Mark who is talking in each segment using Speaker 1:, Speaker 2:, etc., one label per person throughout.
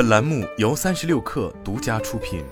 Speaker 1: 本栏目由三十六氪独家出品。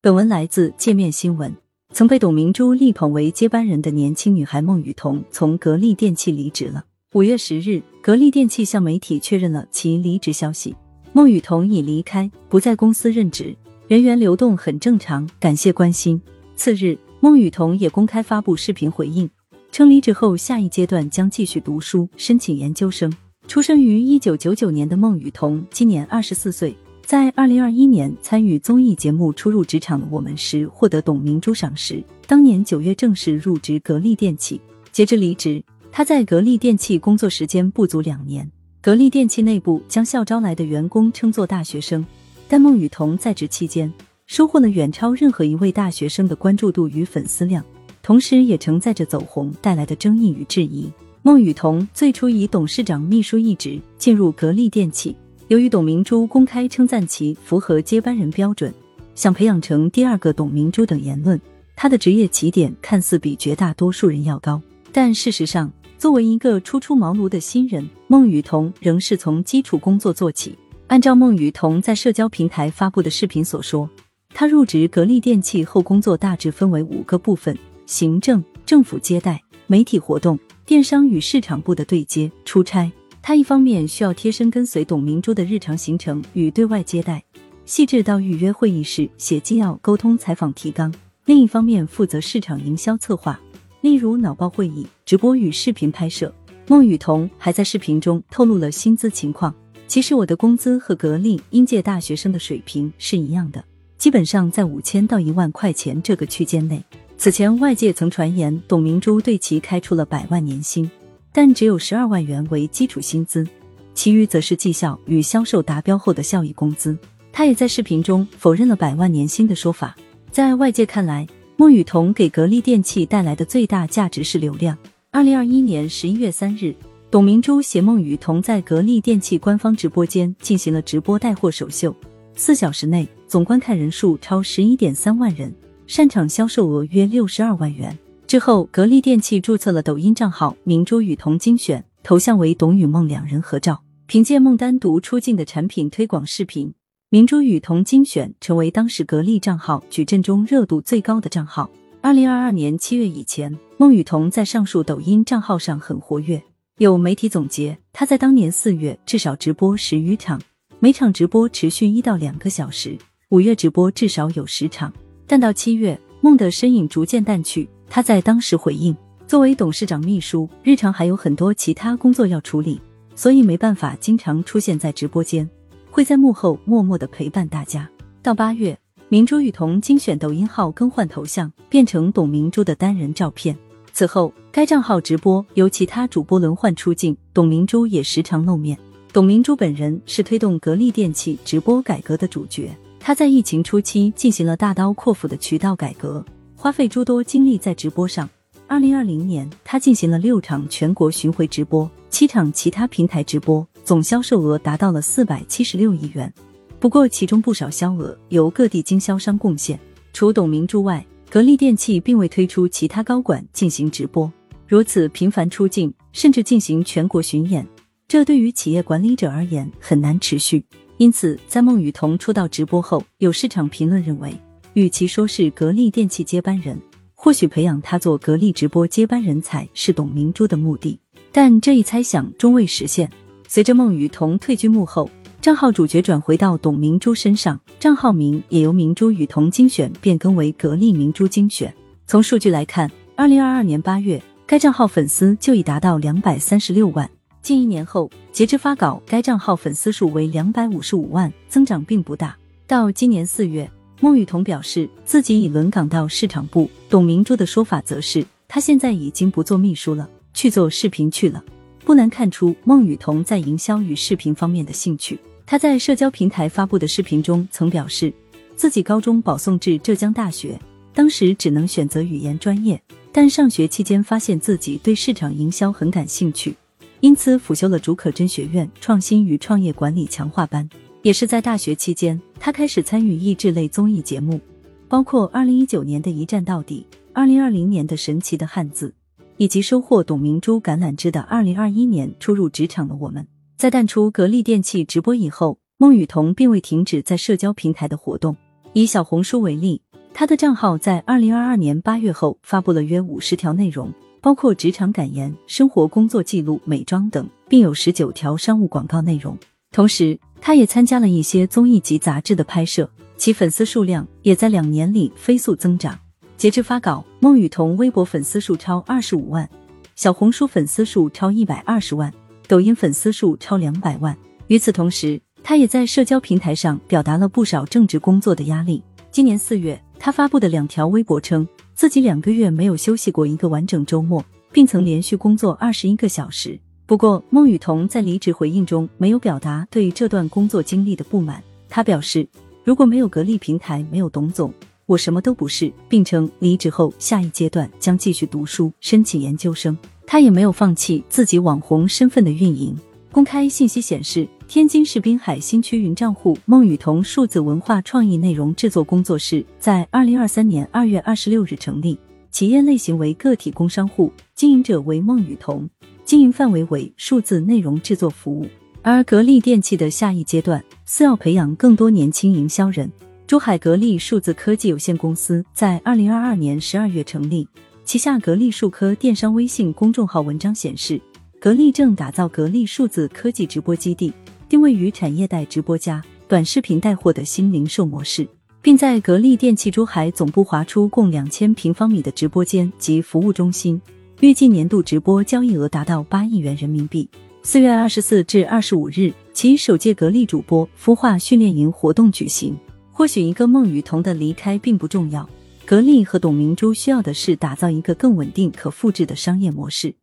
Speaker 2: 本文来自界面新闻。曾被董明珠力捧为接班人的年轻女孩孟雨桐从格力电器离职了。五月十日，格力电器向媒体确认了其离职消息。孟雨桐已离开，不在公司任职，人员流动很正常，感谢关心。次日，孟雨桐也公开发布视频回应，称离职后下一阶段将继续读书，申请研究生。出生于一九九九年的孟雨桐今年二十四岁，在二零二一年参与综艺节目《初入职场的我们》时获得董明珠赏识，当年九月正式入职格力电器。截至离职，他在格力电器工作时间不足两年。格力电器内部将校招来的员工称作大学生，但孟雨桐在职期间收获了远超任何一位大学生的关注度与粉丝量，同时也承载着走红带来的争议与质疑。孟雨桐最初以董事长秘书一职进入格力电器，由于董明珠公开称赞其符合接班人标准，想培养成第二个董明珠等言论，他的职业起点看似比绝大多数人要高，但事实上。作为一个初出茅庐的新人，孟雨桐仍是从基础工作做起。按照孟雨桐在社交平台发布的视频所说，他入职格力电器后，工作大致分为五个部分：行政、政府接待、媒体活动、电商与市场部的对接、出差。他一方面需要贴身跟随董明珠的日常行程与对外接待，细致到预约会议室、写纪要、沟通采访提纲；另一方面负责市场营销策划。例如脑报会议、直播与视频拍摄，孟雨桐还在视频中透露了薪资情况。其实我的工资和格力应届大学生的水平是一样的，基本上在五千到一万块钱这个区间内。此前外界曾传言董明珠对其开出了百万年薪，但只有十二万元为基础薪资，其余则是绩效与销售达标后的效益工资。他也在视频中否认了百万年薪的说法。在外界看来。孟雨桐给格力电器带来的最大价值是流量。二零二一年十一月三日，董明珠携孟雨桐在格力电器官方直播间进行了直播带货首秀，四小时内总观看人数超十一点三万人，擅场销售额约六十二万元。之后，格力电器注册了抖音账号“明珠雨桐精选”，头像为董宇孟两人合照。凭借孟单独出镜的产品推广视频。明珠雨桐精选成为当时格力账号矩阵中热度最高的账号。二零二二年七月以前，孟雨桐在上述抖音账号上很活跃。有媒体总结，他在当年四月至少直播十余场，每场直播持续一到两个小时；五月直播至少有十场。但到七月，孟的身影逐渐淡去。他在当时回应：“作为董事长秘书，日常还有很多其他工作要处理，所以没办法经常出现在直播间。”会在幕后默默的陪伴大家。到八月，明珠雨桐精选抖音号更换头像，变成董明珠的单人照片。此后，该账号直播由其他主播轮换出镜，董明珠也时常露面。董明珠本人是推动格力电器直播改革的主角，他在疫情初期进行了大刀阔斧的渠道改革，花费诸多精力在直播上。二零二零年，他进行了六场全国巡回直播，七场其他平台直播。总销售额达到了四百七十六亿元，不过其中不少销额由各地经销商贡献。除董明珠外，格力电器并未推出其他高管进行直播。如此频繁出镜，甚至进行全国巡演，这对于企业管理者而言很难持续。因此，在孟雨桐出道直播后，有市场评论认为，与其说是格力电器接班人，或许培养他做格力直播接班人才是董明珠的目的。但这一猜想终未实现。随着孟雨桐退居幕后，账号主角转回到董明珠身上，账号名也由明珠雨桐精选变更为格力明珠精选。从数据来看，二零二二年八月，该账号粉丝就已达到两百三十六万。近一年后，截至发稿，该账号粉丝数为两百五十五万，增长并不大。到今年四月，孟雨桐表示自己已轮岗到市场部，董明珠的说法则是她现在已经不做秘书了，去做视频去了。不难看出孟雨桐在营销与视频方面的兴趣。他在社交平台发布的视频中曾表示，自己高中保送至浙江大学，当时只能选择语言专业，但上学期间发现自己对市场营销很感兴趣，因此辅修了竺可桢学院创新与创业管理强化班。也是在大学期间，他开始参与益智类综艺节目，包括二零一九年的一站到底，二零二零年的神奇的汉字。以及收获董明珠橄榄枝的二零二一年初入职场的我们。在淡出格力电器直播以后，孟雨桐并未停止在社交平台的活动。以小红书为例，他的账号在二零二二年八月后发布了约五十条内容，包括职场感言、生活工作记录、美妆等，并有十九条商务广告内容。同时，他也参加了一些综艺及杂志的拍摄，其粉丝数量也在两年里飞速增长。截至发稿，孟雨桐微博粉丝数超二十五万，小红书粉丝数超一百二十万，抖音粉丝数超两百万。与此同时，他也在社交平台上表达了不少正职工作的压力。今年四月，他发布的两条微博称自己两个月没有休息过一个完整周末，并曾连续工作二十一个小时。不过，孟雨桐在离职回应中没有表达对这段工作经历的不满。他表示，如果没有格力平台，没有董总，我什么都不是，并称离职后下一阶段将继续读书，申请研究生。他也没有放弃自己网红身份的运营。公开信息显示，天津市滨海新区云账户孟雨桐数字文化创意内容制作工作室在二零二三年二月二十六日成立，企业类型为个体工商户，经营者为孟雨桐。经营范围为数字内容制作服务，而格力电器的下一阶段是要培养更多年轻营销人。珠海格力数字科技有限公司在二零二二年十二月成立，旗下格力数科电商微信公众号文章显示，格力正打造格力数字科技直播基地，定位于产业带直播加短视频带货的新零售模式，并在格力电器珠海总部划出共两千平方米的直播间及服务中心。预计年度直播交易额达到八亿元人民币。四月二十四至二十五日，其首届格力主播孵化训练营活动举行。或许一个孟雨桐的离开并不重要，格力和董明珠需要的是打造一个更稳定、可复制的商业模式。